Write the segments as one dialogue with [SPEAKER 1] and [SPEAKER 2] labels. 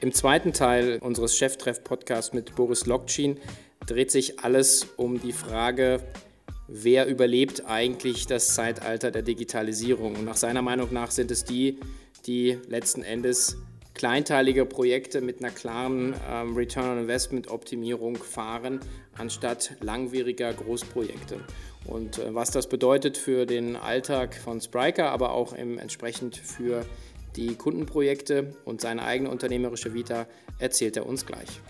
[SPEAKER 1] Im zweiten Teil unseres Cheftreff-Podcasts mit Boris Lokcin dreht sich alles um die Frage, wer überlebt eigentlich das Zeitalter der Digitalisierung. Und nach seiner Meinung nach sind es die, die letzten Endes kleinteilige Projekte mit einer klaren ähm, Return on Investment Optimierung fahren, anstatt langwieriger Großprojekte. Und äh, was das bedeutet für den Alltag von Spriker, aber auch im, entsprechend für die Kundenprojekte und seine eigene unternehmerische Vita, erzählt er uns gleich.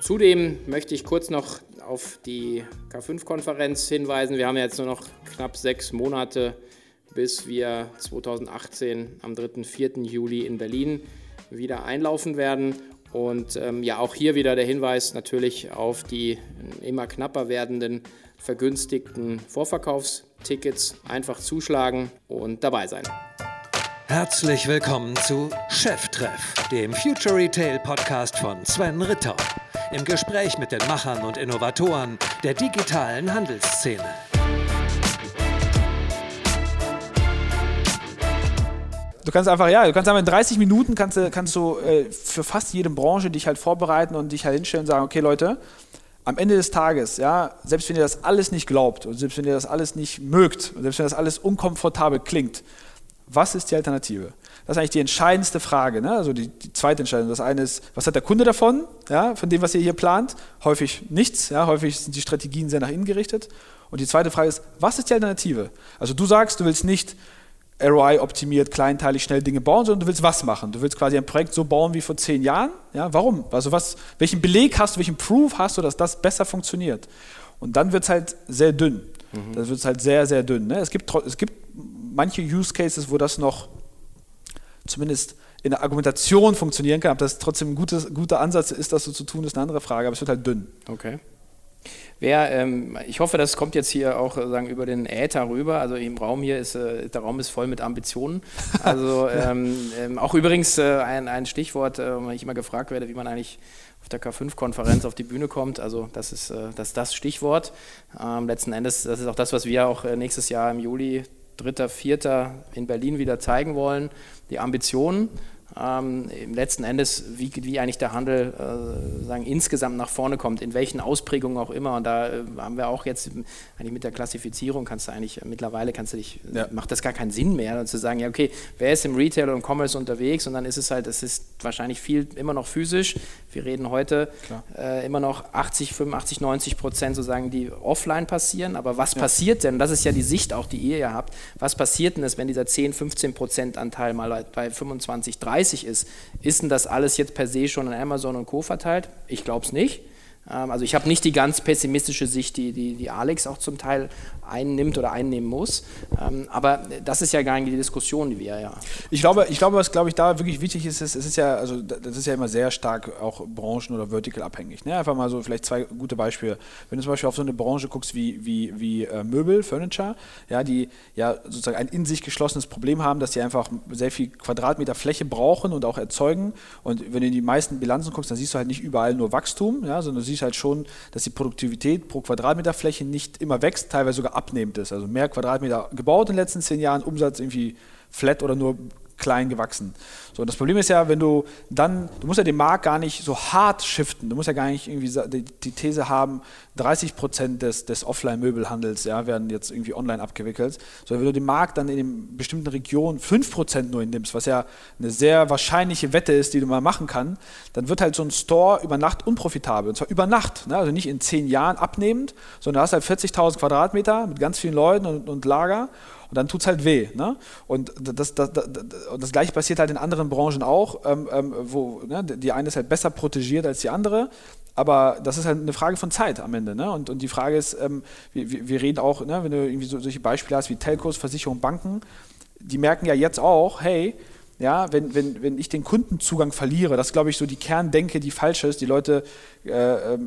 [SPEAKER 1] Zudem möchte ich kurz noch auf die K5-Konferenz hinweisen. Wir haben jetzt nur noch knapp sechs Monate, bis wir 2018 am 3. 4. Juli in Berlin wieder einlaufen werden. Und ähm, ja, auch hier wieder der Hinweis natürlich auf die immer knapper werdenden vergünstigten Vorverkaufstickets. Einfach zuschlagen und dabei sein.
[SPEAKER 2] Herzlich willkommen zu Cheftreff, dem Future Retail Podcast von Sven Ritter. Im Gespräch mit den Machern und Innovatoren der digitalen Handelsszene.
[SPEAKER 3] Du kannst einfach, ja, du kannst einfach in 30 Minuten kannst, kannst du äh, für fast jede Branche dich halt vorbereiten und dich halt hinstellen und sagen, okay Leute, am Ende des Tages, ja, selbst wenn ihr das alles nicht glaubt und selbst wenn ihr das alles nicht mögt und selbst wenn das alles unkomfortabel klingt, was ist die Alternative? Das ist eigentlich die entscheidendste Frage, ne? also die, die, zweite Entscheidung. Das eine ist, was hat der Kunde davon, ja, von dem, was ihr hier plant? Häufig nichts, ja, häufig sind die Strategien sehr nach innen gerichtet. Und die zweite Frage ist, was ist die Alternative? Also du sagst, du willst nicht ROI optimiert, kleinteilig, schnell Dinge bauen, sondern du willst was machen. Du willst quasi ein Projekt so bauen wie vor zehn Jahren. Ja, warum? Also was, welchen Beleg hast du, welchen Proof hast du, dass das besser funktioniert? Und dann wird es halt sehr dünn. Mhm. Dann wird es halt sehr, sehr dünn. Ne? Es, gibt, es gibt manche Use Cases, wo das noch zumindest in der Argumentation funktionieren kann. Ob das trotzdem ein gutes, guter Ansatz ist, das so zu tun, ist eine andere Frage, aber es wird halt dünn.
[SPEAKER 1] Okay. Wer, ähm, ich hoffe, das kommt jetzt hier auch sagen, über den Äther rüber. Also im Raum hier ist, äh, der Raum ist voll mit Ambitionen. Also ähm, ähm, auch übrigens äh, ein, ein Stichwort, äh, wenn ich immer gefragt werde, wie man eigentlich auf der K5-Konferenz auf die Bühne kommt. Also das ist, äh, das, ist das Stichwort. Ähm, letzten Endes, das ist auch das, was wir auch äh, nächstes Jahr im Juli, 3., 4. in Berlin wieder zeigen wollen. Die Ambitionen ähm, letzten Endes, wie, wie eigentlich der Handel äh, sagen, insgesamt nach vorne kommt, in welchen Ausprägungen auch immer. Und da äh, haben wir auch jetzt eigentlich mit der Klassifizierung kannst du eigentlich mittlerweile kannst du dich, ja. macht das gar keinen Sinn mehr, zu sagen, ja okay, wer ist im Retail und Commerce unterwegs und dann ist es halt, es ist wahrscheinlich viel immer noch physisch. Wir reden heute äh, immer noch 80, 85, 90 Prozent sozusagen, die offline passieren. Aber was ja. passiert denn? Das ist ja die Sicht auch, die ihr ja habt. Was passiert denn, wenn dieser 10, 15 Prozent Anteil mal bei 25, 30 30 ist, ist denn das alles jetzt per se schon an Amazon und Co. verteilt? Ich glaube es nicht. Ähm, also ich habe nicht die ganz pessimistische Sicht, die, die, die Alex auch zum Teil einnimmt oder einnehmen muss. Ähm, aber das ist ja gar nicht die Diskussion, die wir ja.
[SPEAKER 3] Ich glaube, ich glaube, was glaube ich da wirklich wichtig ist, ist, es ist ja, also das ist ja immer sehr stark auch branchen- oder vertical abhängig. Ne? Einfach mal so vielleicht zwei gute Beispiele. Wenn du zum Beispiel auf so eine Branche guckst wie, wie, wie äh, Möbel, Furniture, ja, die ja sozusagen ein in sich geschlossenes Problem haben, dass sie einfach sehr viel Quadratmeter Fläche brauchen und auch erzeugen. Und wenn du in die meisten Bilanzen guckst, dann siehst du halt nicht überall nur Wachstum, ja, sondern du siehst halt schon, dass die Produktivität pro Quadratmeter Fläche nicht immer wächst, teilweise sogar abnehmend ist. Also mehr Quadratmeter gebaut in den letzten zehn Jahren, Umsatz irgendwie flat oder nur klein gewachsen. So, das Problem ist ja, wenn du dann, du musst ja den Markt gar nicht so hart shiften, du musst ja gar nicht irgendwie die, die These haben, 30 Prozent des, des Offline-Möbelhandels ja, werden jetzt irgendwie online abgewickelt, sondern wenn du den Markt dann in einer bestimmten Region 5 Prozent nur nimmst, was ja eine sehr wahrscheinliche Wette ist, die du mal machen kannst, dann wird halt so ein Store über Nacht unprofitabel, und zwar über Nacht, ne? also nicht in 10 Jahren abnehmend, sondern du hast halt 40.000 Quadratmeter mit ganz vielen Leuten und, und Lager und dann tut es halt weh. Ne? Und das, das, das, das, Gleiche passiert halt in anderen Branchen auch, ähm, ähm, wo ne, die eine ist halt besser protegiert als die andere. Aber das ist halt eine Frage von Zeit am Ende. Ne? Und, und die Frage ist, ähm, wir, wir, reden auch, ne, wenn du irgendwie so, solche Beispiele hast wie Telcos, Versicherungen, Banken, die merken ja jetzt auch, hey, ja, wenn, wenn, wenn ich den Kundenzugang verliere, das glaube ich, so die Kerndenke, die falsch ist. Die Leute äh, äh,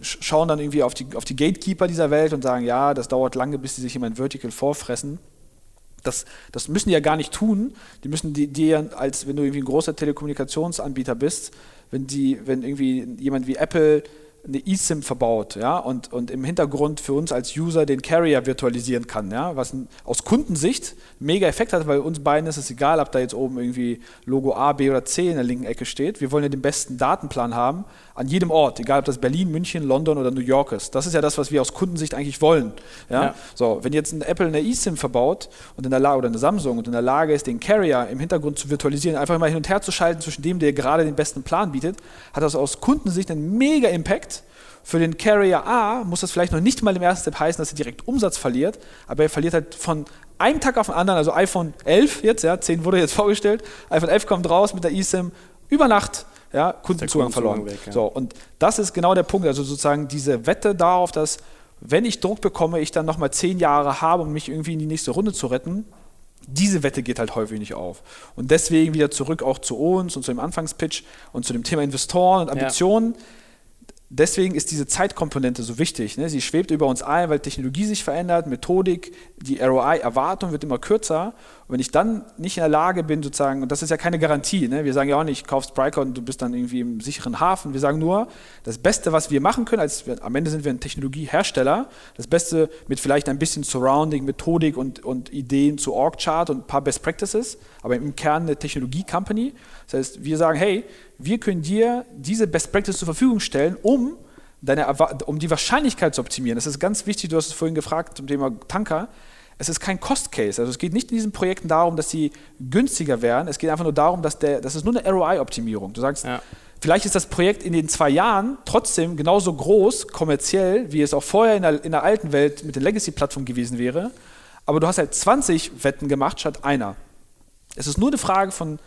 [SPEAKER 3] schauen dann irgendwie auf die, auf die Gatekeeper dieser Welt und sagen, ja, das dauert lange, bis sie sich in mein Vertical vorfressen. Das, das müssen die ja gar nicht tun. Die müssen dir, die als wenn du irgendwie ein großer Telekommunikationsanbieter bist, wenn die, wenn irgendwie jemand wie Apple eine eSIM verbaut, ja, und, und im Hintergrund für uns als User den Carrier virtualisieren kann, ja, was aus Kundensicht mega Effekt hat, weil uns beiden ist es egal, ob da jetzt oben irgendwie Logo A, B oder C in der linken Ecke steht. Wir wollen ja den besten Datenplan haben an jedem Ort, egal ob das Berlin, München, London oder New York ist. Das ist ja das, was wir aus Kundensicht eigentlich wollen. Ja? ja. So, wenn jetzt ein Apple eine eSIM verbaut und in der Lage oder eine Samsung und in der Lage ist, den Carrier im Hintergrund zu virtualisieren, einfach mal hin und her zu schalten zwischen dem, der gerade den besten Plan bietet, hat das aus Kundensicht einen mega Impact. Für den Carrier A muss das vielleicht noch nicht mal im ersten Step heißen, dass er direkt Umsatz verliert, aber er verliert halt von einem Tag auf den anderen, also iPhone 11 jetzt, ja, 10 wurde jetzt vorgestellt, iPhone 11 kommt raus mit der eSIM, über Nacht ja, Kundenzugang verloren. Weg, ja. So, und das ist genau der Punkt, also sozusagen diese Wette darauf, dass wenn ich Druck bekomme, ich dann nochmal zehn Jahre habe, um mich irgendwie in die nächste Runde zu retten. Diese Wette geht halt häufig nicht auf. Und deswegen wieder zurück auch zu uns und zu dem Anfangspitch und zu dem Thema Investoren und Ambitionen. Ja deswegen ist diese Zeitkomponente so wichtig. Ne? Sie schwebt über uns ein, weil Technologie sich verändert, Methodik, die ROI-Erwartung wird immer kürzer. Und wenn ich dann nicht in der Lage bin, sozusagen, und das ist ja keine Garantie, ne? wir sagen ja auch nicht, kauf Spryker und du bist dann irgendwie im sicheren Hafen. Wir sagen nur, das Beste, was wir machen können, als wir, am Ende sind wir ein Technologiehersteller, das Beste mit vielleicht ein bisschen Surrounding, Methodik und, und Ideen zu Org-Chart und ein paar Best Practices, aber im Kern eine Technologie-Company. Das heißt, wir sagen, hey, wir können dir diese Best Practice zur Verfügung stellen, um, deine, um die Wahrscheinlichkeit zu optimieren. Das ist ganz wichtig, du hast es vorhin gefragt zum Thema Tanker. Es ist kein Cost Case. Also es geht nicht in diesen Projekten darum, dass sie günstiger werden. Es geht einfach nur darum, dass der, das ist nur eine ROI-Optimierung. Du sagst, ja. vielleicht ist das Projekt in den zwei Jahren trotzdem genauso groß kommerziell, wie es auch vorher in der, in der alten Welt mit der Legacy-Plattform gewesen wäre. Aber du hast halt 20 Wetten gemacht statt einer. Es ist nur eine Frage von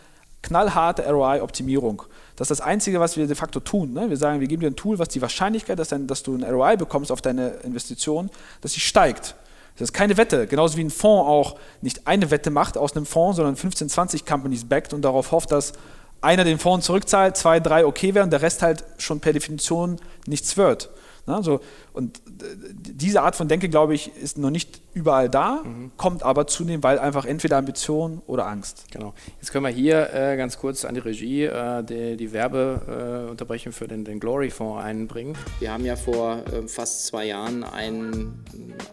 [SPEAKER 3] knallharter ROI-Optimierung. Das ist das Einzige, was wir de facto tun. Ne? Wir sagen, wir geben dir ein Tool, was die Wahrscheinlichkeit, dass, dann, dass du ein ROI bekommst auf deine Investition, dass sie steigt. Das ist keine Wette, genauso wie ein Fonds auch nicht eine Wette macht aus einem Fonds, sondern 15, 20 Companies backt und darauf hofft, dass einer den Fonds zurückzahlt, zwei, drei okay werden, der Rest halt schon per Definition nichts wird. Na, so, und diese Art von Denke, glaube ich, ist noch nicht überall da, mhm. kommt aber zunehmend, weil einfach entweder Ambition oder Angst.
[SPEAKER 1] Genau. Jetzt können wir hier äh, ganz kurz an die Regie äh, die, die Werbeunterbrechung äh, für den, den Glory-Fonds einbringen. Wir haben ja vor äh, fast zwei Jahren einen,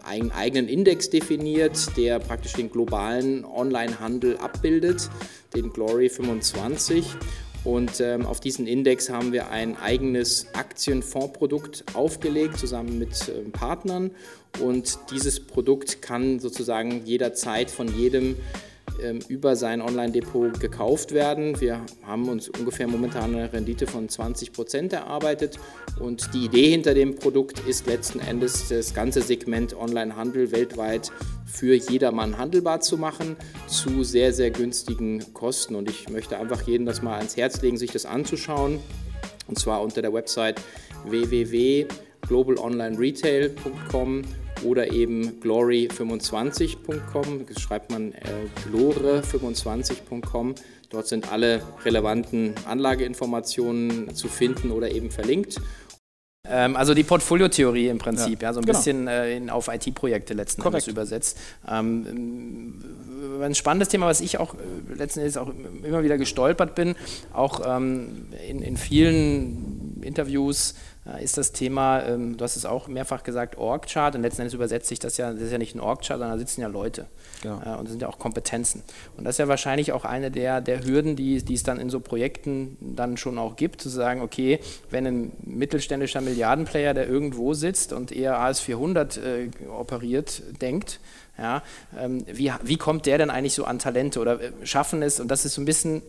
[SPEAKER 1] einen eigenen Index definiert, der praktisch den globalen Online-Handel abbildet, den Glory 25. Und ähm, auf diesen Index haben wir ein eigenes Aktienfondsprodukt aufgelegt, zusammen mit äh, Partnern. Und dieses Produkt kann sozusagen jederzeit von jedem über sein Online-Depot gekauft werden. Wir haben uns ungefähr momentan eine Rendite von 20 Prozent erarbeitet und die Idee hinter dem Produkt ist letzten Endes das ganze Segment Online-Handel weltweit für jedermann handelbar zu machen zu sehr, sehr günstigen Kosten. Und ich möchte einfach jedem das mal ans Herz legen, sich das anzuschauen. Und zwar unter der Website www.globalonlineretail.com oder eben glory25.com. Das schreibt man äh, glore25.com. Dort sind alle relevanten Anlageinformationen zu finden oder eben verlinkt. Ähm, also die Portfoliotheorie im Prinzip, ja, ja so ein genau. bisschen äh, in, auf IT-Projekte letzten Korrekt. Endes übersetzt. Ähm, ein spannendes Thema, was ich auch äh, letzten Endes auch immer wieder gestolpert bin, auch ähm, in, in vielen Interviews ist das Thema, ähm, du hast es auch mehrfach gesagt, Org-Chart und letzten Endes übersetzt sich das ja, das ist ja nicht ein Org-Chart, sondern da sitzen ja Leute genau. äh, und das sind ja auch Kompetenzen. Und das ist ja wahrscheinlich auch eine der, der Hürden, die, die es dann in so Projekten dann schon auch gibt, zu sagen, okay, wenn ein mittelständischer Milliardenplayer, der irgendwo sitzt und eher AS400 äh, operiert, denkt, ja, ähm, wie, wie kommt der denn eigentlich so an Talente oder äh, schaffen es, und das ist so ein bisschen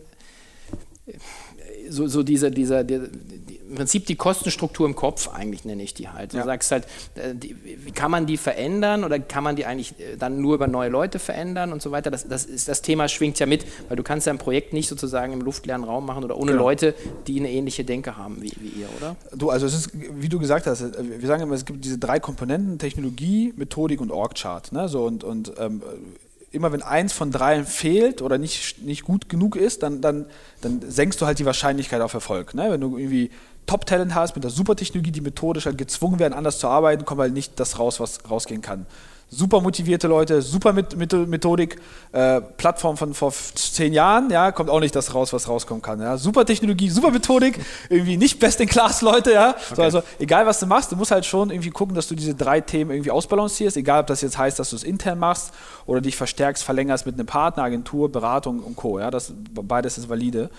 [SPEAKER 1] so, so diese, dieser, die, die, im Prinzip die Kostenstruktur im Kopf eigentlich nenne ich die halt. Du ja. sagst halt, äh, die, kann man die verändern oder kann man die eigentlich äh, dann nur über neue Leute verändern und so weiter. Das, das, ist, das Thema schwingt ja mit, weil du kannst ja ein Projekt nicht sozusagen im luftleeren Raum machen oder ohne genau. Leute, die eine ähnliche Denke haben wie, wie ihr, oder?
[SPEAKER 3] Du, also es ist, wie du gesagt hast, wir sagen immer, es gibt diese drei Komponenten, Technologie, Methodik und Org-Chart. Ne? So, und, und ähm, immer wenn eins von dreien fehlt oder nicht, nicht gut genug ist, dann, dann, dann senkst du halt die Wahrscheinlichkeit auf Erfolg. Ne? Wenn du irgendwie Top-Talent hast, mit der Super-Technologie, die methodisch halt gezwungen werden, anders zu arbeiten, kommt halt nicht das raus, was rausgehen kann super motivierte Leute, super mit, mit Methodik, äh, Plattform von vor zehn Jahren, ja, kommt auch nicht das raus, was rauskommen kann. Ja. Super Technologie, super Methodik, irgendwie nicht best in class Leute, ja. Okay. So, also egal was du machst, du musst halt schon irgendwie gucken, dass du diese drei Themen irgendwie ausbalancierst, egal ob das jetzt heißt, dass du es intern machst oder dich verstärkst, verlängerst mit einem Partner, Agentur, Beratung und Co. Ja, das beides ist valide.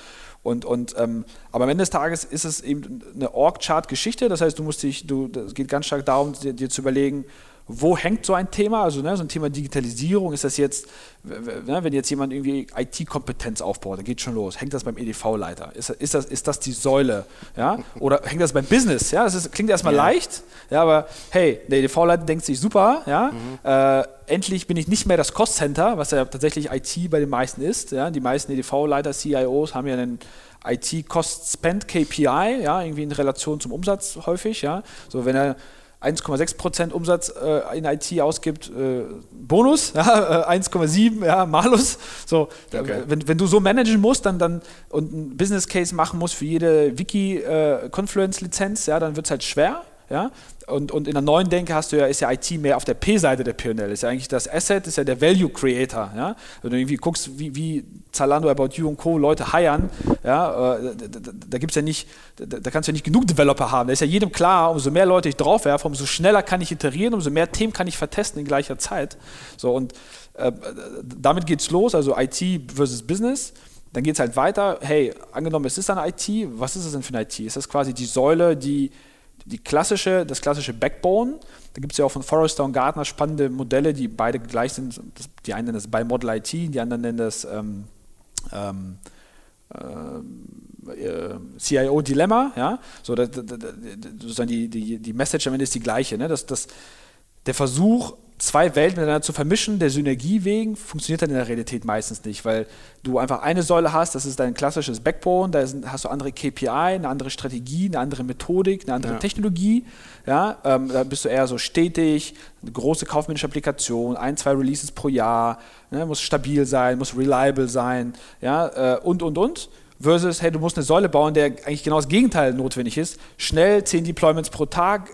[SPEAKER 3] Und, und, ähm, aber am Ende des Tages ist es eben eine Org-Chart-Geschichte. Das heißt, du musst dich, du, es geht ganz stark darum, dir, dir zu überlegen, wo hängt so ein Thema? Also ne, so ein Thema Digitalisierung, ist das jetzt, ne, wenn jetzt jemand irgendwie IT-Kompetenz aufbaut, dann geht schon los. Hängt das beim EDV-Leiter? Ist, ist, das, ist das die Säule? Ja? Oder hängt das beim Business? Ja? Das ist, klingt erstmal ja. leicht, ja, aber hey, der EDV-Leiter denkt sich super, ja, mhm. äh, endlich bin ich nicht mehr das Cost-Center, was ja tatsächlich IT bei den meisten ist. Ja? Die meisten EDV-Leiter, CIOs haben ja einen IT-Cost-Spend-KPI, ja, irgendwie in Relation zum Umsatz häufig. Ja? So, wenn er 1,6% Umsatz äh, in IT ausgibt, äh, Bonus, ja, 1,7, äh, ja, Malus. So, okay. wenn, wenn du so managen musst dann, dann, und ein Business Case machen musst für jede Wiki-Confluence-Lizenz, äh, ja, dann wird es halt schwer. Ja? Und, und in der neuen Denke hast du ja, ist ja IT mehr auf der P-Seite der P&L. Ist ja eigentlich das Asset, ist ja der Value Creator. Ja? Wenn du irgendwie guckst, wie, wie Zalando, About You und Co. Leute hiren, ja, äh, da, da, da gibt's ja nicht, da, da, kannst du ja nicht genug Developer haben. Da ist ja jedem klar, umso mehr Leute ich draufwerfe, umso schneller kann ich iterieren, umso mehr Themen kann ich vertesten in gleicher Zeit. So, und äh, damit geht's los, also IT versus Business. Dann geht es halt weiter. Hey, angenommen, es ist eine IT, was ist es denn für eine IT? Ist das quasi die Säule, die die klassische, das klassische Backbone. Da gibt es ja auch von Forrester und Gartner spannende Modelle, die beide gleich sind. Die einen nennen das bei Model IT, die anderen nennen das ähm, ähm, äh, CIO-Dilemma. Ja? So, das, das, das, die, die, die Message am Ende ist die gleiche. Ne? Das, das, der Versuch, zwei Welten miteinander zu vermischen, der Synergie wegen, funktioniert dann in der Realität meistens nicht, weil du einfach eine Säule hast, das ist dein klassisches Backbone, da hast du andere KPI, eine andere Strategie, eine andere Methodik, eine andere ja. Technologie. Ja, ähm, da bist du eher so stetig, eine große kaufmännische Applikation, ein, zwei Releases pro Jahr, ne, muss stabil sein, muss reliable sein, ja, äh, und, und, und versus, hey, du musst eine Säule bauen, der eigentlich genau das Gegenteil notwendig ist. Schnell, zehn Deployments pro Tag,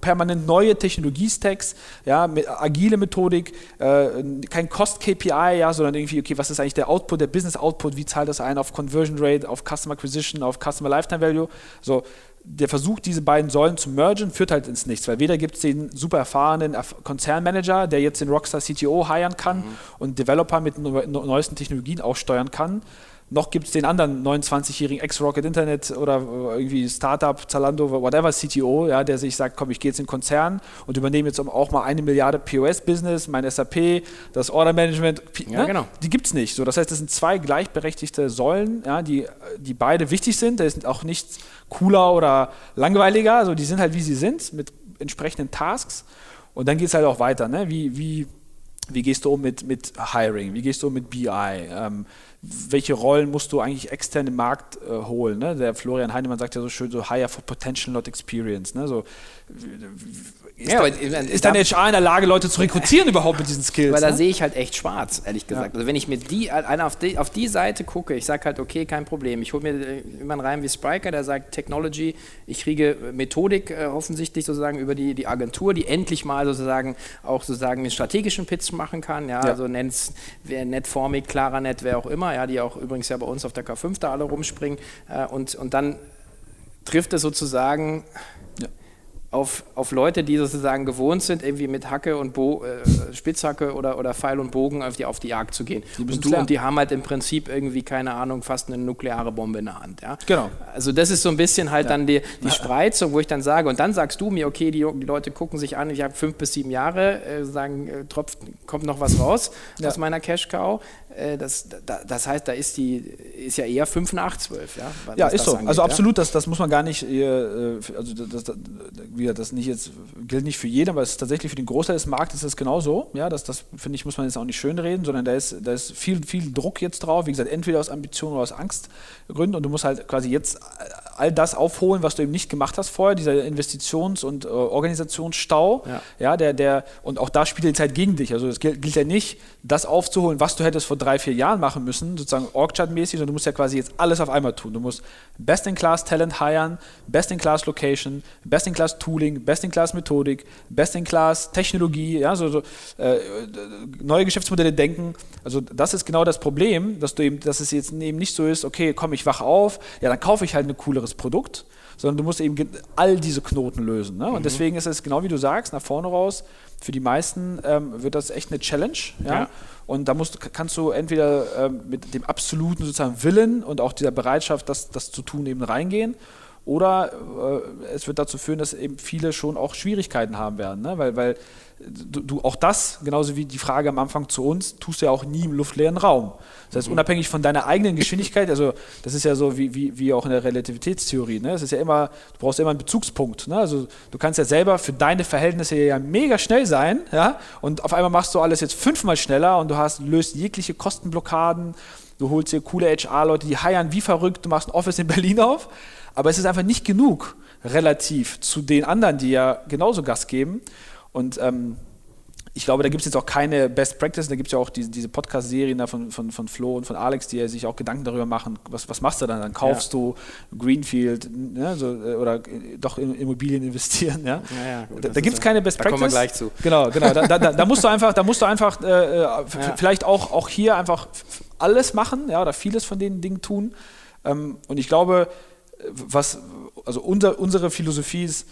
[SPEAKER 3] permanent neue Technologiestacks, ja, mit agile Methodik, äh, kein Cost-KPI, ja, sondern irgendwie, okay, was ist eigentlich der Output, der Business-Output, wie zahlt das ein auf Conversion Rate, auf Customer Acquisition, auf Customer Lifetime Value. So, der Versuch, diese beiden Säulen zu mergen, führt halt ins Nichts, weil weder gibt es den super erfahrenen Konzernmanager, der jetzt den Rockstar CTO hiren kann mhm. und Developer mit neuesten Technologien auch steuern kann, noch gibt es den anderen 29-jährigen Ex-Rocket Internet oder irgendwie Startup, Zalando, whatever CTO, ja, der sich sagt, komm, ich gehe jetzt in den Konzern und übernehme jetzt auch mal eine Milliarde POS-Business, mein SAP, das Order-Management,
[SPEAKER 1] ja, ne? genau.
[SPEAKER 3] die gibt es nicht. So, das heißt, das sind zwei gleichberechtigte Säulen, ja, die, die beide wichtig sind. Da ist auch nichts cooler oder langweiliger, also die sind halt wie sie sind, mit entsprechenden Tasks. Und dann geht es halt auch weiter, ne? wie, wie, wie gehst du um mit, mit Hiring, wie gehst du um mit BI, ähm, welche Rollen musst du eigentlich extern im Markt äh, holen. Ne? Der Florian Heinemann sagt ja so schön, so hire for potential, not experience. Ne? So, ist, ja, aber, ist dann HR in der Lage, Leute zu rekrutieren überhaupt mit diesen Skills?
[SPEAKER 1] Weil ne? da sehe ich halt echt schwarz, ehrlich gesagt. Ja. Also wenn ich mir die, einer auf die, auf die Seite gucke, ich sage halt, okay, kein Problem. Ich hole mir jemanden rein wie Spriker, der sagt Technology, ich kriege Methodik äh, offensichtlich sozusagen über die, die Agentur, die endlich mal sozusagen auch sozusagen einen strategischen Pitch machen kann. Ja, ja. also nennt es Netformig, Claranet, wer auch immer, ja, die auch übrigens ja bei uns auf der K5 da alle rumspringen. Äh, und, und dann trifft es sozusagen auf, auf Leute, die sozusagen gewohnt sind, irgendwie mit Hacke und Bo äh, Spitzhacke oder, oder Pfeil und Bogen auf die, auf die Jagd zu gehen. Die und, du, und die haben halt im Prinzip irgendwie, keine Ahnung, fast eine nukleare Bombe in der Hand. Ja?
[SPEAKER 3] Genau.
[SPEAKER 1] Also das ist so ein bisschen halt ja. dann die, die Spreizung, wo ich dann sage, und dann sagst du mir, okay, die, die Leute gucken sich an, ich habe fünf bis sieben Jahre, äh, sagen, äh, tropft, kommt noch was raus ja. aus meiner Cash-Cow. Äh, das, das heißt, da ist die ist ja eher 5 nach 12, ja.
[SPEAKER 3] Ja, ist so. Angeht, also absolut, das, das muss man gar nicht, äh, also das, das, das nicht jetzt, gilt nicht für jeden, aber es ist tatsächlich für den Großteil des Marktes ist es genauso. Ja, das, das finde ich, muss man jetzt auch nicht schönreden, sondern da ist, da ist viel, viel Druck jetzt drauf. Wie gesagt, entweder aus Ambition oder aus Angstgründen und du musst halt quasi jetzt all das aufholen, was du eben nicht gemacht hast vorher, dieser Investitions- und äh, Organisationsstau. Ja. ja, der, der, und auch da spielt die Zeit gegen dich. Also es gilt, gilt, ja nicht, das aufzuholen, was du hättest vor drei, vier Jahren machen müssen, sozusagen Org-Chart-mäßig, sondern du musst ja quasi jetzt alles auf einmal tun. Du musst Best-in-Class-Talent hiren, Best-in-Class-Location, Best-in-Class-Tooling, Best-in-Class-Methodik, Best-in-Class-Technologie, ja, so, so äh, neue Geschäftsmodelle denken. Also das ist genau das Problem, dass du eben, dass es jetzt eben nicht so ist, okay, komm, ich wache auf, ja, dann kaufe ich halt ein cooleres Produkt, sondern du musst eben all diese Knoten lösen. Ne? Und mhm. deswegen ist es genau wie du sagst, nach vorne raus, für die meisten ähm, wird das echt eine Challenge. Ja? ja. Und da musst, kannst du entweder ähm, mit dem absoluten sozusagen Willen und auch dieser Bereitschaft, das, das zu tun, eben reingehen. Oder äh, es wird dazu führen, dass eben viele schon auch Schwierigkeiten haben werden. Ne? Weil, weil du, du, auch das, genauso wie die Frage am Anfang zu uns, tust du ja auch nie im luftleeren Raum. Das heißt, mhm. unabhängig von deiner eigenen Geschwindigkeit, also das ist ja so wie, wie, wie auch in der Relativitätstheorie, ne? das ist ja immer, du brauchst immer einen Bezugspunkt. Ne? Also du kannst ja selber für deine Verhältnisse ja mega schnell sein, ja, und auf einmal machst du alles jetzt fünfmal schneller und du hast, löst jegliche Kostenblockaden, du holst dir coole HR-Leute, die heiern wie verrückt, du machst ein Office in Berlin auf, aber es ist einfach nicht genug relativ zu den anderen, die ja genauso Gas geben. Und ähm, ich glaube, da gibt es jetzt auch keine Best Practice, da gibt es ja auch diese, diese Podcast-Serien von, von, von Flo und von Alex, die ja sich auch Gedanken darüber machen, was, was machst du dann? Dann kaufst ja. du Greenfield ne, so, äh, oder doch in Immobilien investieren. Ja? ja, ja gut, da, da gibt es keine Best
[SPEAKER 1] da
[SPEAKER 3] Practice.
[SPEAKER 1] Da kommen wir gleich zu.
[SPEAKER 3] Genau, genau. Da, da, da musst du einfach, da musst du einfach äh, äh vielleicht auch, auch hier einfach alles machen, ja, oder vieles von den Dingen tun. Ähm, und ich glaube, was, also unser, unsere Philosophie ist,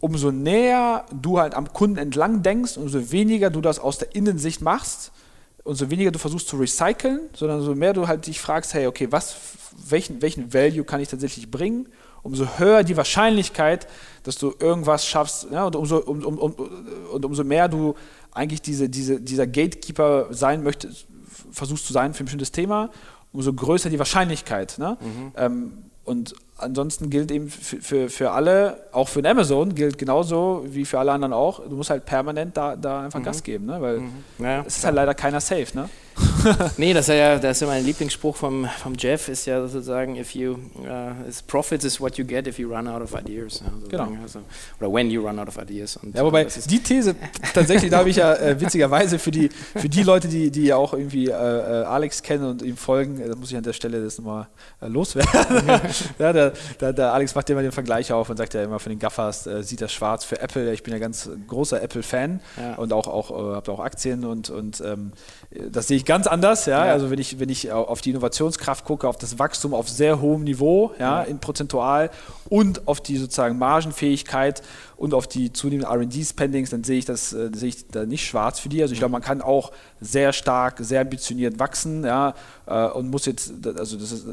[SPEAKER 3] umso näher du halt am Kunden entlang denkst, umso weniger du das aus der Innensicht machst, umso weniger du versuchst zu recyceln, sondern umso mehr du halt dich fragst, hey, okay, was, welchen, welchen Value kann ich tatsächlich bringen, umso höher die Wahrscheinlichkeit, dass du irgendwas schaffst ja, und, umso, um, um, um, und umso mehr du eigentlich diese, diese, dieser Gatekeeper sein möchtest, versuchst zu sein für ein bestimmtes Thema, umso größer die Wahrscheinlichkeit. Ne? Mhm. Ähm, und ansonsten gilt eben für, für, für alle, auch für Amazon, gilt genauso wie für alle anderen auch, du musst halt permanent da, da einfach mhm. Gas geben, ne? weil mhm. ja, es ist halt leider keiner safe. Ne?
[SPEAKER 1] nee, das ist ja, das ist ja mein Lieblingsspruch vom, vom Jeff, ist ja sozusagen, if you, uh, profits is what you get if you run out of ideas. Also
[SPEAKER 3] genau.
[SPEAKER 1] Also, oder when you run out of ideas.
[SPEAKER 3] Und ja, wobei die These, tatsächlich, da habe ich ja äh, witzigerweise für die, für die Leute, die, die ja auch irgendwie äh, äh Alex kennen und ihm folgen, äh, da muss ich an der Stelle das nochmal äh, loswerden. ja, der, der, der, Alex macht immer den Vergleich auf und sagt ja immer von den Gaffers, äh, sieht das schwarz für Apple. Ich bin ja ganz großer Apple-Fan ja. und auch, auch habe auch Aktien und, und ähm, das sehe ich ganz anders, ja? ja. Also wenn ich, wenn ich auf die Innovationskraft gucke, auf das Wachstum auf sehr hohem Niveau, ja, ja. in prozentual und auf die sozusagen Margenfähigkeit und auf die zunehmenden RD-Spendings, dann sehe ich das äh, sehe ich da nicht schwarz für die. Also ich glaube, man kann auch sehr stark, sehr ambitioniert wachsen, ja, äh, und muss jetzt, also das ist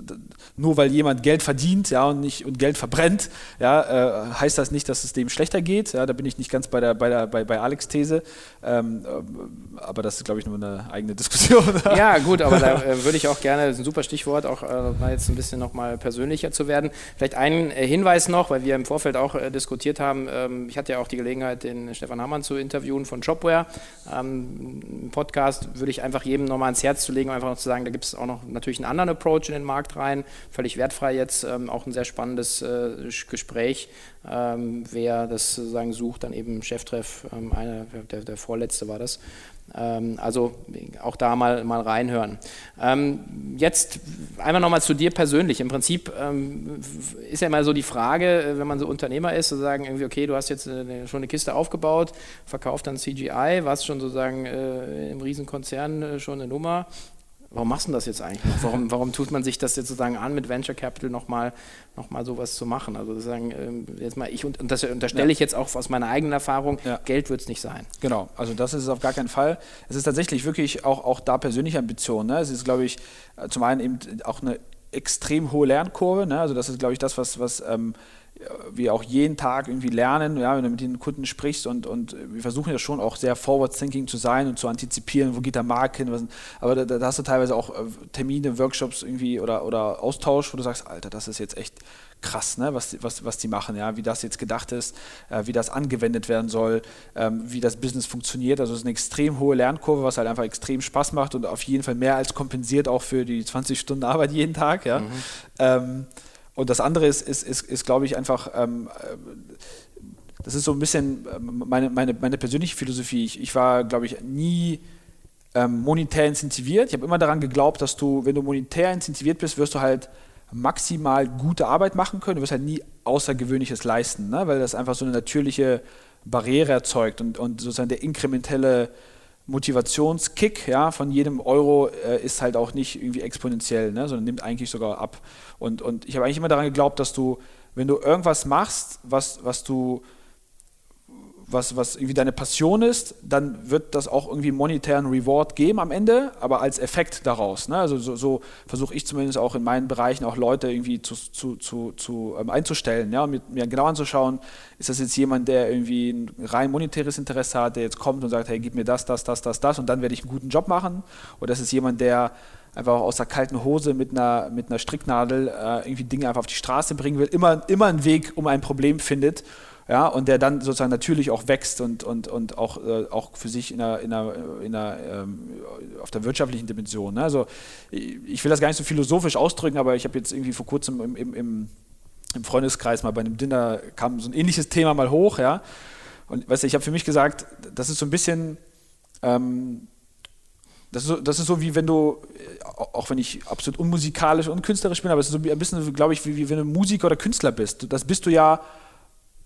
[SPEAKER 3] nur weil jemand Geld verdient, ja, und nicht und Geld verbrennt, ja, äh, heißt das nicht, dass es dem schlechter geht. Ja, da bin ich nicht ganz bei der bei der bei, bei Alex These, ähm, äh, aber das ist glaube ich nur eine eigene Diskussion.
[SPEAKER 1] ja, gut, aber da äh, würde ich auch gerne, das ist ein super Stichwort, auch äh, jetzt ein bisschen nochmal persönlicher zu werden. Vielleicht einen Hinweis noch, weil wir im Vorfeld auch diskutiert haben. Ähm, ähm, ich hatte ja auch die Gelegenheit, den Stefan Hammann zu interviewen von Shopware. Ähm, Im Podcast würde ich einfach jedem nochmal ans Herz zu legen, einfach noch zu sagen, da gibt es auch noch natürlich einen anderen Approach in den Markt rein, völlig wertfrei jetzt, ähm, auch ein sehr spannendes äh, Gespräch. Ähm, wer das sozusagen sucht, dann eben Cheftreff, ähm, einer, der, der vorletzte war das. Ähm, also auch da mal, mal reinhören. Ähm, jetzt einmal nochmal zu dir persönlich. Im Prinzip ähm, ist ja immer so die Frage, äh, wenn man so Unternehmer ist, zu sagen, irgendwie, okay, du hast jetzt eine, schon eine Kiste aufgebaut, verkauft dann CGI, warst schon sozusagen äh, im Riesenkonzern äh, schon eine Nummer warum machst du das jetzt eigentlich noch? Warum, warum tut man sich das jetzt sozusagen an, mit Venture Capital nochmal noch mal sowas zu machen? Also sozusagen, ähm, jetzt mal, ich und, das unterstelle ja. ich jetzt auch aus meiner eigenen Erfahrung, ja. Geld wird es nicht sein.
[SPEAKER 3] Genau, also das ist es auf gar keinen Fall. Es ist tatsächlich wirklich auch, auch da persönliche Ambition. Ne? Es ist, glaube ich, äh, zum einen eben auch eine extrem hohe Lernkurve. Ne? Also das ist, glaube ich, das, was, was ähm, wir auch jeden Tag irgendwie lernen, ja, wenn du mit den Kunden sprichst und, und wir versuchen ja schon auch sehr forward-thinking zu sein und zu antizipieren, wo geht der Markt hin, was, aber da, da, hast du teilweise auch äh, Termine, Workshops irgendwie oder, oder Austausch, wo du sagst, Alter, das ist jetzt echt krass, ne, was, was, was die machen, ja, wie das jetzt gedacht ist, äh, wie das angewendet werden soll, ähm, wie das Business funktioniert. Also es ist eine extrem hohe Lernkurve, was halt einfach extrem Spaß macht und auf jeden Fall mehr als kompensiert auch für die 20 Stunden Arbeit jeden Tag, ja. Mhm. Ähm, Und das andere ist, ist, ist, ist glaube ich, einfach, ähm, äh, das ist so ein bisschen ähm, meine, meine, meine persönliche Philosophie. Ich, ich war, glaube ich, nie ähm, monetär incentiviert. Ich habe immer daran geglaubt, dass du, wenn du monetär incentiviert bist, wirst du halt maximal gute Arbeit machen können. Du wirst halt nie Außergewöhnliches leisten, ne? weil das einfach so eine natürliche Barriere erzeugt und, und sozusagen der inkrementelle Motivationskick ja, von jedem Euro äh, ist halt auch nicht irgendwie exponentiell, ne, sondern nimmt eigentlich sogar ab. Und, und ich habe eigentlich immer daran geglaubt, dass du, wenn du irgendwas machst, was, was du was, was irgendwie deine Passion ist, dann wird das auch irgendwie monetären Reward geben am Ende, aber als Effekt daraus. Ne? Also so, so versuche ich zumindest auch in meinen Bereichen auch Leute irgendwie zu, zu, zu, zu ähm, einzustellen, ja? und mir, genau anzuschauen, ist das jetzt jemand, der irgendwie ein rein monetäres Interesse hat, der jetzt kommt und sagt, hey, gib mir das, das, das, das, das und dann werde ich einen guten Job machen, oder ist es jemand, der einfach auch aus der kalten Hose mit einer, mit einer Stricknadel äh, irgendwie Dinge einfach auf die Straße bringen will, immer, immer einen Weg um ein Problem findet ja, und der dann sozusagen natürlich auch wächst und, und, und auch, äh, auch für sich in einer, in einer, in einer ähm, auf der wirtschaftlichen Dimension. Ne? Also ich will das gar nicht so philosophisch ausdrücken, aber ich habe jetzt irgendwie vor kurzem im, im, im, im Freundeskreis mal bei einem Dinner kam so ein ähnliches Thema mal hoch, ja. Und weißt du, ich habe für mich gesagt, das ist so ein bisschen, ähm, das ist, so, das ist so wie wenn du, auch wenn ich absolut unmusikalisch und künstlerisch bin, aber es ist so ein bisschen, glaube ich, wie, wie wenn du Musiker oder Künstler bist. Das bist du ja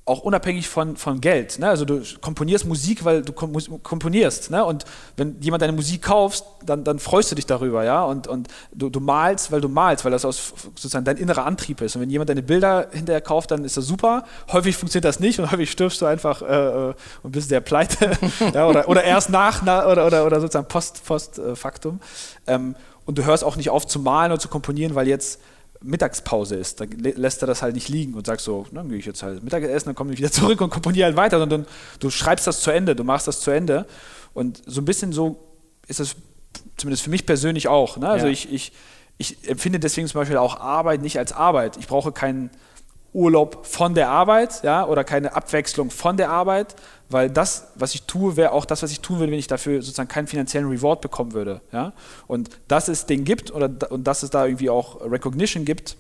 [SPEAKER 3] auch unabhängig von, von Geld. Ne? Also du komponierst Musik, weil du komponierst. Ne? Und wenn jemand deine Musik kauft, dann, dann freust du dich darüber. Ja? Und, und du, du malst, weil du malst, weil das aus, sozusagen dein innerer Antrieb ist. Und wenn jemand deine Bilder hinterher kauft, dann ist das super. Häufig funktioniert das nicht und häufig stirbst du einfach äh, äh und bist der pleite. ja? oder, oder erst nach, nach oder, oder, oder sozusagen post, post äh, factum. Ähm, und du hörst auch nicht auf zu malen oder zu komponieren, weil jetzt Mittagspause ist, dann lässt er das halt nicht liegen und sagst so, dann gehe ich jetzt halt Mittagessen, dann komme ich wieder zurück und komponiere halt weiter, sondern du schreibst das zu Ende, du machst das zu Ende und so ein bisschen so ist das zumindest für mich persönlich auch. Ne? Also ja. ich, ich, ich empfinde deswegen zum Beispiel auch Arbeit nicht als Arbeit. Ich brauche keinen Urlaub von der Arbeit ja, oder keine Abwechslung von der Arbeit, weil das, was ich tue, wäre auch das, was ich tun würde, wenn ich dafür sozusagen keinen finanziellen Reward bekommen würde. Ja? Und dass es den gibt oder, und dass es da irgendwie auch Recognition gibt,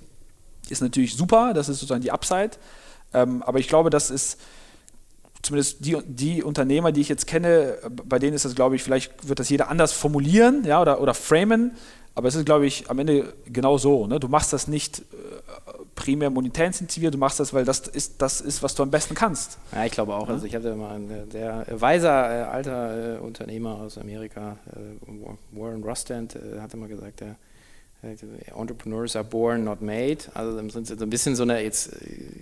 [SPEAKER 3] ist natürlich super, das ist sozusagen die Upside. Ähm, aber ich glaube, das ist zumindest die, die Unternehmer, die ich jetzt kenne, bei denen ist das, glaube ich, vielleicht wird das jeder anders formulieren ja, oder, oder framen, aber es ist, glaube ich, am Ende genau so. Ne? Du machst das nicht äh, primär monetär incentiviert, du machst das, weil das ist, das ist, was du am besten kannst.
[SPEAKER 1] Ja, ich glaube auch. Ja? Also ich hatte mal einen der weiser äh, alter äh, Unternehmer aus Amerika, äh, Warren Rustand, äh, hatte mal gesagt, der äh, Entrepreneurs are born, not made. Also im so ein bisschen so eine, jetzt,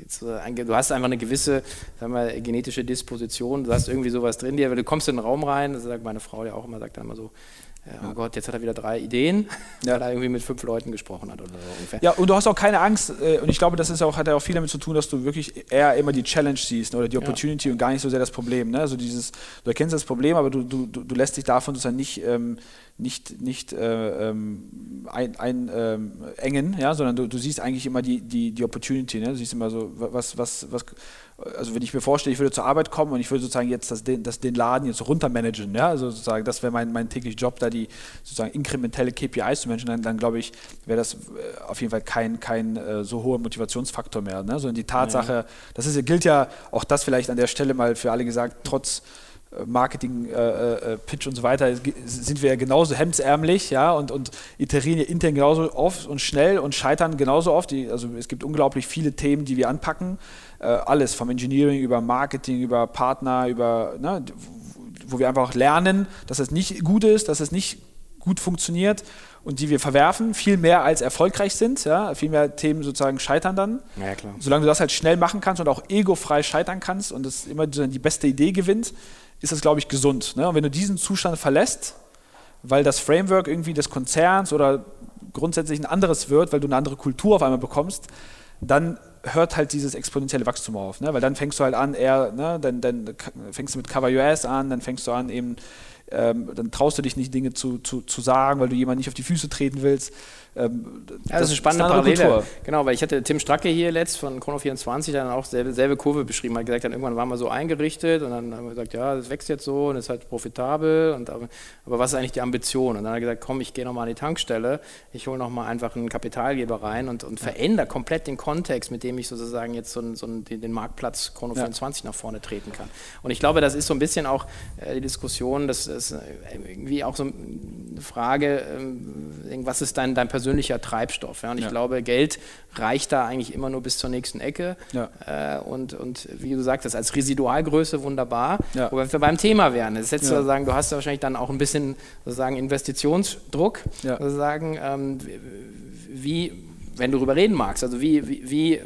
[SPEAKER 1] jetzt, du hast einfach eine gewisse sagen wir, genetische Disposition, du hast irgendwie sowas drin dir, weil du kommst in den Raum rein, das sagt meine Frau ja auch immer, sagt dann immer so, oh Gott, jetzt hat er wieder drei Ideen, ja. weil er irgendwie mit fünf Leuten gesprochen hat oder so
[SPEAKER 3] ungefähr. Ja, und du hast auch keine Angst, äh, und ich glaube, das ist auch, hat ja auch viel damit zu tun, dass du wirklich eher immer die Challenge siehst oder die Opportunity ja. und gar nicht so sehr das Problem. Ne? Also dieses, du erkennst das Problem, aber du, du, du lässt dich davon sozusagen nicht, ähm, nicht, nicht äh, ähm, ein, ein ähm, engen, ja, sondern du, du siehst eigentlich immer die, die, die Opportunity. Ne? Du siehst immer so, was, was, was also wenn ich mir vorstelle, ich würde zur Arbeit kommen und ich würde sozusagen jetzt das, das, den Laden jetzt runtermanagen, ja, also sozusagen, das wäre mein, mein täglicher Job, da die sozusagen inkrementelle KPIs zu managen, dann, dann glaube ich, wäre das äh, auf jeden Fall kein, kein äh, so hoher Motivationsfaktor mehr, ne? sondern die Tatsache, ja. das ist, gilt ja auch das vielleicht an der Stelle mal für alle gesagt, trotz äh, Marketing, äh, äh, Pitch und so weiter, sind wir ja genauso hemdsärmlich, ja, und, und iterieren ja intern genauso oft und schnell und scheitern genauso oft. Die, also es gibt unglaublich viele Themen, die wir anpacken alles, vom Engineering über Marketing, über Partner, über, ne, wo wir einfach lernen, dass es nicht gut ist, dass es nicht gut funktioniert und die wir verwerfen, viel mehr als erfolgreich sind, ja, viel mehr Themen sozusagen scheitern dann. Ja, klar. Solange du das halt schnell machen kannst und auch egofrei scheitern kannst und es immer die beste Idee gewinnt, ist das, glaube ich, gesund. Ne? Und wenn du diesen Zustand verlässt, weil das Framework irgendwie des Konzerns oder grundsätzlich ein anderes wird, weil du eine andere Kultur auf einmal bekommst, dann hört halt dieses exponentielle Wachstum auf, ne? weil dann fängst du halt an, eher, ne, dann, dann fängst du mit Cover US an, dann fängst du an, eben ähm, dann traust du dich nicht, Dinge zu, zu, zu sagen, weil du jemanden nicht auf die Füße treten willst.
[SPEAKER 1] Ähm, ja, das, ist eine spannende ist Parallele. Kultur. Genau, weil ich hatte Tim Stracke hier letzt von Chrono24 dann auch selbe, selbe Kurve beschrieben, hat gesagt, dann irgendwann waren wir so eingerichtet und dann haben wir gesagt, ja, das wächst jetzt so und ist halt profitabel und aber, aber was ist eigentlich die Ambition? Und dann hat er gesagt, komm, ich gehe nochmal an die Tankstelle, ich hole nochmal einfach einen Kapitalgeber rein und, und verändere komplett den Kontext, mit dem ich sozusagen jetzt so, so den, den, Marktplatz Chrono24 ja. nach vorne treten kann. Und ich glaube, das ist so ein bisschen auch äh, die Diskussion, das ist äh, irgendwie auch so eine Frage, äh, was ist dein, dein persönlicher Treibstoff. Ja? Und ich ja. glaube, Geld reicht da eigentlich immer nur bis zur nächsten Ecke. Ja. Äh, und, und wie du sagtest, als Residualgröße wunderbar. Ja. Wobei wir beim Thema wären. Das ist jetzt sozusagen, du hast wahrscheinlich dann auch ein bisschen sozusagen Investitionsdruck. Sozusagen, ähm, wie, wenn du darüber reden magst, also wie, wie, wie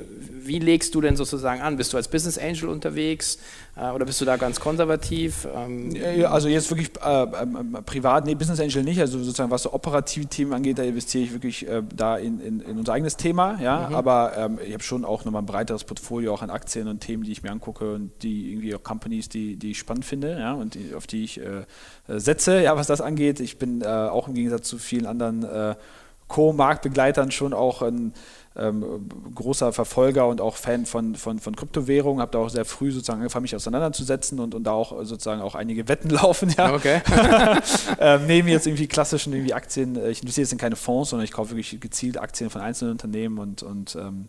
[SPEAKER 1] legst du denn sozusagen an? Bist du als Business Angel unterwegs äh, oder bist du da ganz konservativ?
[SPEAKER 3] Ähm also jetzt wirklich äh, äh, privat, nee, Business Angel nicht. Also sozusagen was so operative Themen angeht, da investiere ich wirklich äh, da in, in, in, unser eigenes Thema. Ja, mhm. aber ähm, ich habe schon auch nochmal ein breiteres Portfolio auch an Aktien und Themen, die ich mir angucke und die irgendwie auch Companies, die, die ich spannend finde, ja, und die, auf die ich äh, äh, setze, ja, was das angeht. Ich bin auch im Gegensatz zu vielen anderen Co-Marktbegleitern schon auch ein ähm, großer Verfolger und auch Fan von, von, von Kryptowährungen, habe da auch sehr früh sozusagen angefangen, mich auseinanderzusetzen und, und da auch sozusagen auch einige Wetten laufen. Ja. Okay. ähm, neben jetzt irgendwie klassischen irgendwie Aktien, äh, ich investiere jetzt in keine Fonds, sondern ich kaufe wirklich gezielt Aktien von einzelnen Unternehmen und, und ähm,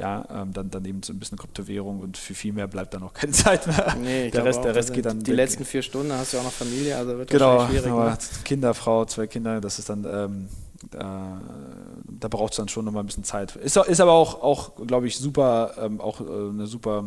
[SPEAKER 3] ja, ähm, dann, dann eben so ein bisschen Kryptowährung und für viel mehr bleibt dann auch keine Zeit mehr.
[SPEAKER 1] Nee, der Rest, auch, der Rest geht dann. Die weg. letzten vier Stunden hast du auch noch Familie, also wird
[SPEAKER 3] genau,
[SPEAKER 1] schwierig.
[SPEAKER 3] Genau, Kinder, Frau, zwei Kinder, das ist dann ähm, da, da braucht es dann schon nochmal ein bisschen Zeit. Ist, ist aber auch, auch glaube ich, super, ähm, auch äh, eine super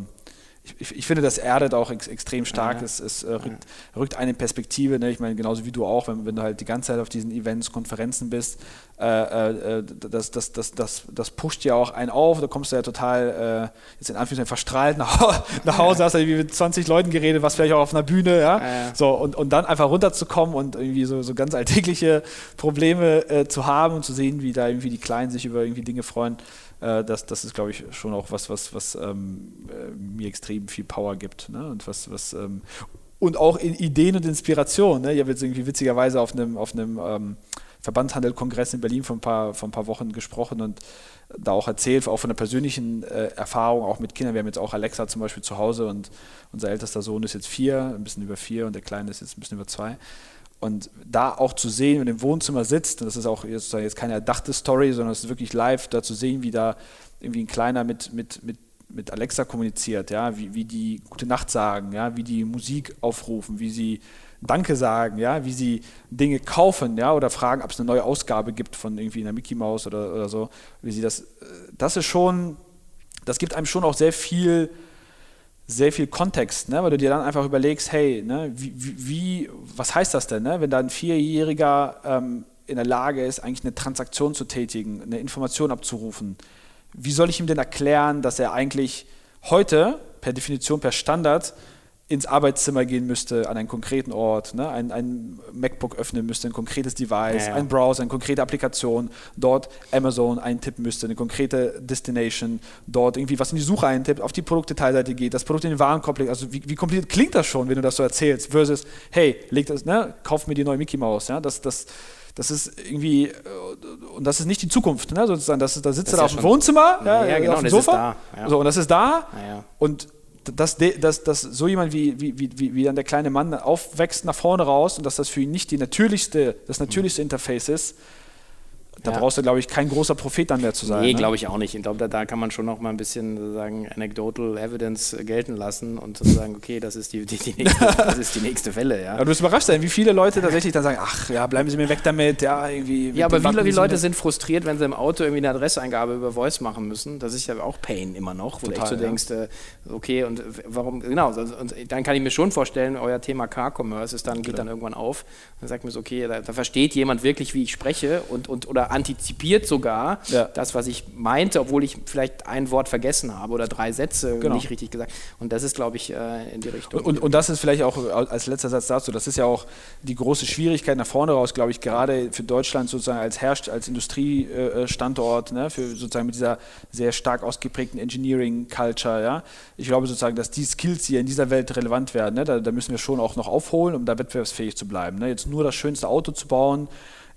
[SPEAKER 3] ich, ich, finde, das erdet auch ex, extrem stark. Ja. Es, es äh, rückt, rückt eine Perspektive. Ne? Ich meine, genauso wie du auch, wenn, wenn, du halt die ganze Zeit auf diesen Events, Konferenzen bist, äh, äh, das, das, das, das, das pusht ja auch einen auf. Da kommst du ja total, äh, jetzt in Anführungszeichen, verstrahlt nach, nach Hause, ja. hast du irgendwie mit 20 Leuten geredet, was vielleicht auch auf einer Bühne. Ja? ja? So, und, und dann einfach runterzukommen und irgendwie so, so ganz alltägliche Probleme äh, zu haben und zu sehen, wie da irgendwie die Kleinen sich über irgendwie Dinge freuen. Äh, das, das ist, glaube ich, schon auch was, was, was ähm, äh, mir extrem viel Power gibt. Ne? Und was, was ähm, und auch in Ideen und Inspiration. Ne? Ich habe jetzt irgendwie witzigerweise auf einem, auf einem ähm, Verbandhandel-Kongress in Berlin vor ein, paar, vor ein paar Wochen gesprochen und da auch erzählt, auch von der persönlichen äh, Erfahrung, auch mit Kindern. Wir haben jetzt auch Alexa zum Beispiel zu Hause und unser ältester Sohn ist jetzt vier, ein bisschen über vier und der Kleine ist jetzt ein bisschen über zwei. Und da auch zu sehen, wenn im Wohnzimmer sitzt, und das ist auch jetzt, jetzt keine erdachte Story, sondern es ist wirklich live, da zu sehen, wie da irgendwie ein Kleiner mit, mit, mit, mit Alexa kommuniziert, ja, wie, wie die Gute Nacht sagen, ja, wie die Musik aufrufen, wie sie Danke sagen, ja, wie sie Dinge kaufen, ja, oder fragen, ob es eine neue Ausgabe gibt von irgendwie einer Mickey Mouse oder, oder so, wie sie das, äh, das ist schon, das gibt einem schon auch sehr viel sehr viel Kontext, ne? weil du dir dann einfach überlegst, hey, ne, wie, wie, was heißt das denn, ne? wenn da ein Vierjähriger ähm, in der Lage ist, eigentlich eine Transaktion zu tätigen, eine Information abzurufen, wie soll ich ihm denn erklären, dass er eigentlich heute per Definition, per Standard ins Arbeitszimmer gehen müsste, an einen konkreten Ort, ne? ein, ein MacBook öffnen müsste, ein konkretes Device, ja, ja. ein Browser, eine konkrete Applikation, dort Amazon eintippen müsste, eine konkrete Destination, dort irgendwie was in die Suche eintippt, auf die Produktdetailseite geht, das Produkt in den Warenkorb legt. Also wie, wie kompliziert klingt das schon, wenn du das so erzählst, versus, hey, leg das, ne? kauf mir die neue Mickey Mouse. Ja? Das, das, das ist irgendwie, äh, und das ist nicht die Zukunft, ne? sozusagen. Das, da sitzt er ja auf dem Wohnzimmer, ja, ja, genau, auf dem Sofa. So, und das ist da. Und dass, dass, dass so jemand wie, wie, wie, wie dann der kleine Mann aufwächst nach vorne raus und dass das für ihn nicht die natürlichste, das natürlichste Interface ist, da ja. brauchst du, glaube ich, kein großer Prophet dann mehr zu sein.
[SPEAKER 1] Nee, ne? glaube ich auch nicht. Ich glaube, da, da, kann man schon noch mal ein bisschen sozusagen anecdotal evidence gelten lassen und sagen, okay, das ist die, die, die nächste, das ist die nächste Welle. Ja.
[SPEAKER 3] ja, du wirst überrascht sein, wie viele Leute tatsächlich dann sagen, ach ja, bleiben Sie mir weg damit. Ja, irgendwie
[SPEAKER 1] ja aber viele Leute sind frustriert, wenn sie im Auto irgendwie eine Adresseingabe über Voice machen müssen. Das ist ja auch Pain immer noch, wo Total, du echt so ja. denkst, äh, okay, und warum, genau, und dann kann ich mir schon vorstellen, euer Thema Car-Commerce ist dann, geht dann irgendwann auf. Dann sagt mir so, okay, da, da versteht jemand wirklich, wie ich spreche und, und oder antizipiert sogar
[SPEAKER 3] Ja.
[SPEAKER 1] das, was ich meinte, obwohl ich vielleicht ein Wort vergessen habe oder drei Sätze
[SPEAKER 3] Genau.
[SPEAKER 1] nicht richtig gesagt. Und das ist, glaube ich, äh, in die Richtung.
[SPEAKER 3] Und, und das ist vielleicht auch als letzter Satz dazu, das ist ja auch die große Schwierigkeit nach vorne raus, glaube ich, gerade für Deutschland sozusagen als Herrscht, als Industriestandort, ne, für sozusagen mit dieser sehr stark ausgeprägten Engineering-Culture, ja. Ich glaube sozusagen, dass die Skills hier in dieser Welt relevant werden, ne, da, da müssen wir schon auch noch aufholen, um da wettbewerbsfähig zu bleiben. Ne. Jetzt nur das schönste Auto zu bauen,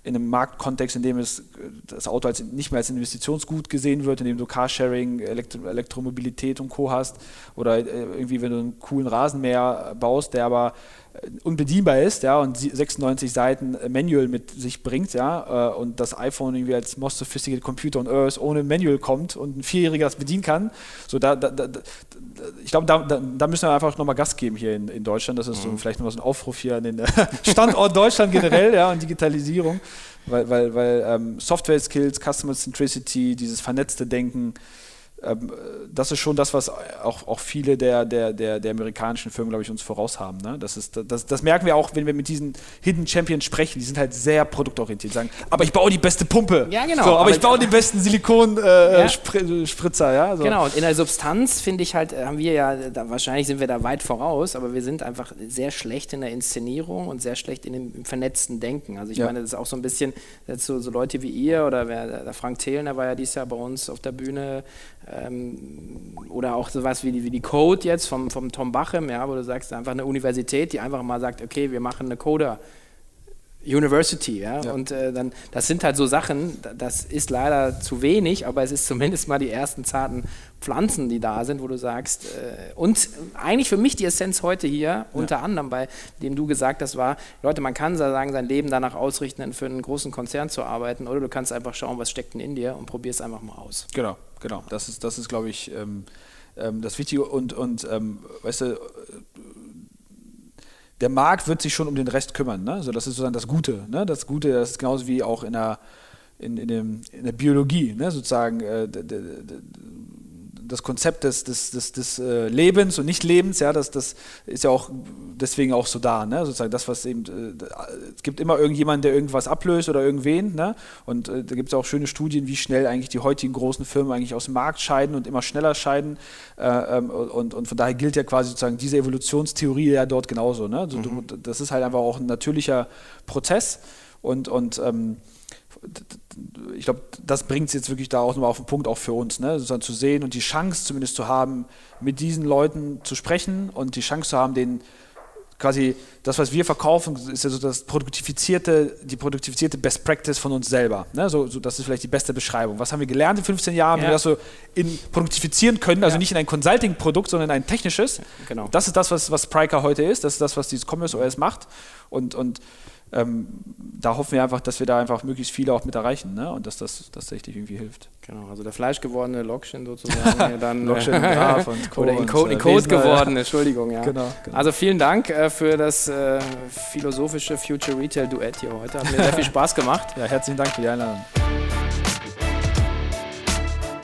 [SPEAKER 3] in einem Marktkontext, in dem es das Auto als, nicht mehr als Investitionsgut gesehen wird, in dem du Carsharing, Elektro Elektromobilität und Co. hast oder äh, irgendwie, wenn du einen coolen Rasenmäher baust, der aber unbedienbar ist, ja, und sie- 96 Seiten äh, Manual mit sich bringt, ja, äh, und das iPhone irgendwie als most sophisticated Computer on Earth ohne Manual kommt und ein Vierjähriger das bedienen kann, so da, da, da, ich glaube, da, da, müssen wir einfach nochmal Gas geben hier in, in Deutschland. Das ist so vielleicht nochmal so ein Aufruf hier an den äh, Standort Deutschland generell, ja, und Digitalisierung, weil, weil, weil ähm, Software-Skills, Customer Centricity, dieses vernetzte Denken, das ist schon das, was auch, auch viele der, der, der, der amerikanischen Firmen, glaube ich, uns voraus haben. Ne? Das, ist, das, das merken wir auch, wenn wir mit diesen Hidden Champions sprechen. Die sind halt sehr produktorientiert. Die sagen, aber ich baue die beste Pumpe.
[SPEAKER 1] Ja, genau.
[SPEAKER 3] So, aber,
[SPEAKER 1] Aber-
[SPEAKER 3] ich baue den besten
[SPEAKER 1] Ja.
[SPEAKER 3] Silikon-Spritzer. ja? So.
[SPEAKER 1] Genau, und in der Substanz finde ich halt, äh, haben wir ja, da, wahrscheinlich sind wir da weit voraus, aber wir sind einfach sehr schlecht in der Inszenierung und sehr schlecht in dem im vernetzten Denken. Also ich
[SPEAKER 3] Ja.
[SPEAKER 1] meine, das ist auch so ein bisschen, so, so Leute wie ihr oder wer, der Frank Thelen, der war ja dieses Jahr bei uns auf der Bühne, ähm, oder auch sowas wie die, wie die Code jetzt vom, vom Tom Bachem, ja, wo du sagst, einfach eine Universität, die einfach mal sagt, okay, wir machen eine Coder. University, ja,
[SPEAKER 3] Ja.
[SPEAKER 1] und äh, dann, das sind halt so Sachen, da- das ist leider zu wenig, aber es ist zumindest mal die ersten zarten Pflanzen, die da sind, wo du sagst, äh, und eigentlich für mich die Essenz heute hier, unter anderem, bei dem du gesagt hast, war, Leute, man kann sagen, sein Leben danach ausrichten, für einen großen Konzern zu arbeiten, oder du kannst einfach schauen, was steckt denn in dir und probierst einfach mal aus.
[SPEAKER 3] Genau, genau. Das ist, das ist glaube ich, ähm, ähm, das Wichtige. Und, und ähm, weißt du, der Markt wird sich schon um den Rest kümmern. Ne? Also das ist sozusagen das Gute. Ne? Das Gute, das ist genauso wie auch in der, in, in, dem, in der Biologie, ne? sozusagen äh, das Konzept des, des, des, des äh, Lebens und Nicht-Lebens, ja, das, das ist ja auch deswegen auch so da, ne? sozusagen das, was eben, äh, es gibt immer irgendjemanden, der irgendwas ablöst oder irgendwen, ne? und äh, da gibt es auch schöne Studien, wie schnell eigentlich die heutigen großen Firmen eigentlich aus dem Markt scheiden und immer schneller scheiden äh, ähm, und, und von daher gilt ja quasi sozusagen diese Evolutionstheorie ja dort genauso, ne? also, du, das ist halt einfach auch ein natürlicher Prozess und, und ähm, ich glaube, das bringt es jetzt wirklich da auch nochmal auf den Punkt, auch für uns, ne? sozusagen zu sehen und die Chance zumindest zu haben, mit diesen Leuten zu sprechen und die Chance zu haben, den quasi das, was wir verkaufen, ist ja so das produktifizierte, die produktifizierte Best Practice von uns selber. Ne? So, so, das ist vielleicht die beste Beschreibung. Was haben wir gelernt in 15 Jahren, wie
[SPEAKER 1] Ja.
[SPEAKER 3] wir das so in produktifizieren können, also
[SPEAKER 1] Ja.
[SPEAKER 3] nicht in ein Consulting-Produkt, sondern in ein technisches.
[SPEAKER 1] Genau.
[SPEAKER 3] Das ist das, was, was Pryker heute ist, das ist das, was dieses Commerce OS macht. Und, und ähm, da hoffen wir einfach, dass wir da einfach möglichst viele auch mit erreichen ne? und dass das tatsächlich irgendwie hilft.
[SPEAKER 1] Genau, also der fleischgewordene Lockchen sozusagen. dann,
[SPEAKER 3] Lockchen, Graf und Co.
[SPEAKER 1] Oder in Code, in
[SPEAKER 3] äh,
[SPEAKER 1] Code
[SPEAKER 3] Wesner, ja.
[SPEAKER 1] geworden, Entschuldigung. Ja.
[SPEAKER 3] Genau, genau.
[SPEAKER 1] Also vielen Dank äh, für das äh, philosophische Future Retail Duett hier heute. Hat mir sehr viel Spaß gemacht.
[SPEAKER 3] Ja, herzlichen Dank für die Einladung.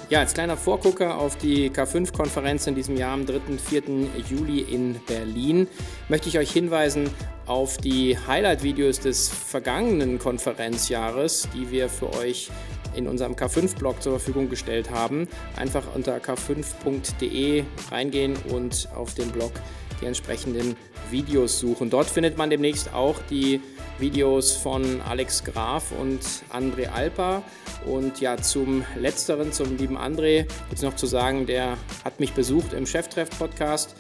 [SPEAKER 1] Ja, als kleiner Vorgucker auf die K5-Konferenz in diesem Jahr am 3. 4. Juli in Berlin möchte ich euch hinweisen auf die Highlight-Videos des vergangenen Konferenzjahres, die wir für euch in unserem K5-Blog zur Verfügung gestellt haben. Einfach unter k5.de reingehen und auf dem Blog die entsprechenden Videos suchen. Dort findet man demnächst auch die Videos von Alex Graf und André Alper. Und ja, zum Letzteren, zum lieben André, gibt es noch zu sagen, der hat mich besucht im Cheftreff-Podcast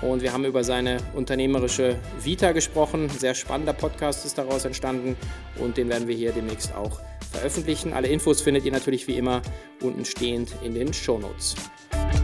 [SPEAKER 1] und wir haben über seine unternehmerische Vita gesprochen. Ein sehr spannender Podcast ist daraus entstanden und den werden wir hier demnächst auch veröffentlichen. Alle Infos findet ihr natürlich wie immer unten stehend in den Shownotes. Notes.